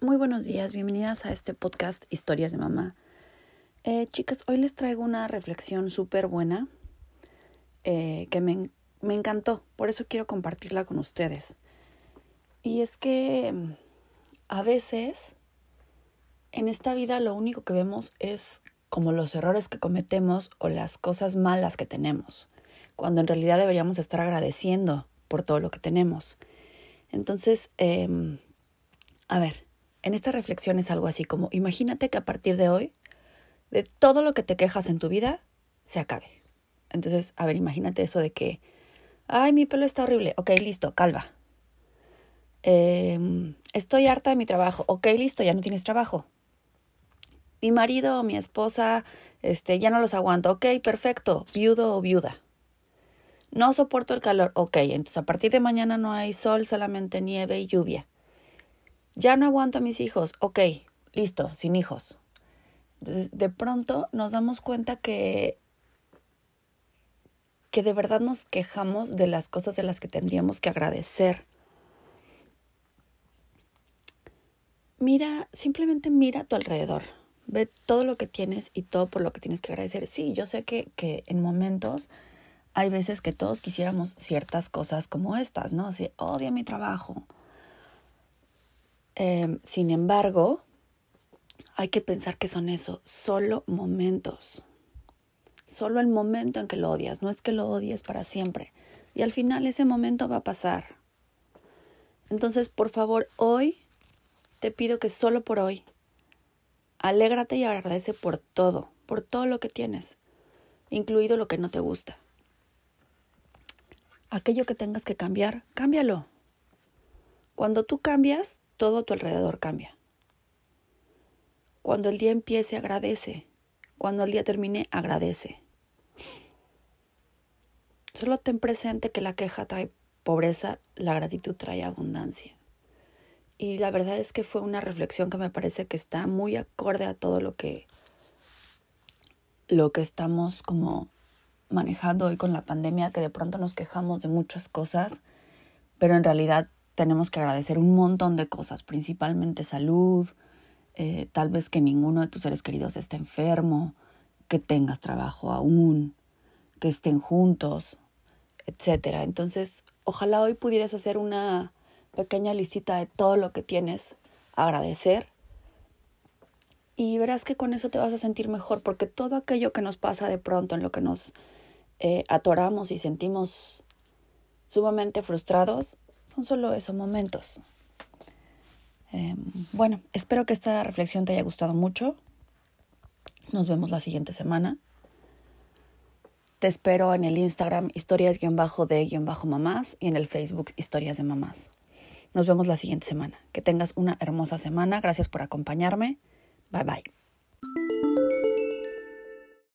Muy buenos días, bienvenidas a este podcast Historias de Mamá. Eh, chicas, hoy les traigo una reflexión súper buena eh, que me, me encantó, por eso quiero compartirla con ustedes. Y es que mm, a veces en esta vida lo único que vemos es como los errores que cometemos o las cosas malas que tenemos, cuando en realidad deberíamos estar agradeciendo por todo lo que tenemos. Entonces, eh, a ver, en esta reflexión es algo así como, imagínate que a partir de hoy, de todo lo que te quejas en tu vida, se acabe. Entonces, a ver, imagínate eso de que, ay, mi pelo está horrible, ok, listo, calva. Eh, estoy harta de mi trabajo, ok, listo, ya no tienes trabajo. Mi marido o mi esposa, este, ya no los aguanto, ok, perfecto, viudo o viuda. No soporto el calor, ok, entonces a partir de mañana no hay sol, solamente nieve y lluvia. Ya no aguanto a mis hijos. Ok, listo, sin hijos. Entonces, de pronto nos damos cuenta que que de verdad nos quejamos de las cosas de las que tendríamos que agradecer. Mira, simplemente mira a tu alrededor. Ve todo lo que tienes y todo por lo que tienes que agradecer. Sí, yo sé que, que en momentos hay veces que todos quisiéramos ciertas cosas como estas, ¿no? Así, odio mi trabajo, eh, sin embargo, hay que pensar que son eso, solo momentos. Solo el momento en que lo odias, no es que lo odies para siempre. Y al final ese momento va a pasar. Entonces, por favor, hoy te pido que solo por hoy, alégrate y agradece por todo, por todo lo que tienes, incluido lo que no te gusta. Aquello que tengas que cambiar, cámbialo. Cuando tú cambias, todo a tu alrededor cambia. Cuando el día empiece, agradece. Cuando el día termine, agradece. Solo ten presente que la queja trae pobreza, la gratitud trae abundancia. Y la verdad es que fue una reflexión que me parece que está muy acorde a todo lo que lo que estamos como manejando hoy con la pandemia, que de pronto nos quejamos de muchas cosas, pero en realidad tenemos que agradecer un montón de cosas, principalmente salud, eh, tal vez que ninguno de tus seres queridos esté enfermo, que tengas trabajo aún, que estén juntos, etcétera. Entonces, ojalá hoy pudieras hacer una pequeña listita de todo lo que tienes, agradecer y verás que con eso te vas a sentir mejor, porque todo aquello que nos pasa de pronto, en lo que nos eh, atoramos y sentimos sumamente frustrados, son solo esos momentos. Eh, bueno, espero que esta reflexión te haya gustado mucho. Nos vemos la siguiente semana. Te espero en el Instagram historias-de-mamás y en el Facebook historias de mamás. Nos vemos la siguiente semana. Que tengas una hermosa semana. Gracias por acompañarme. Bye bye.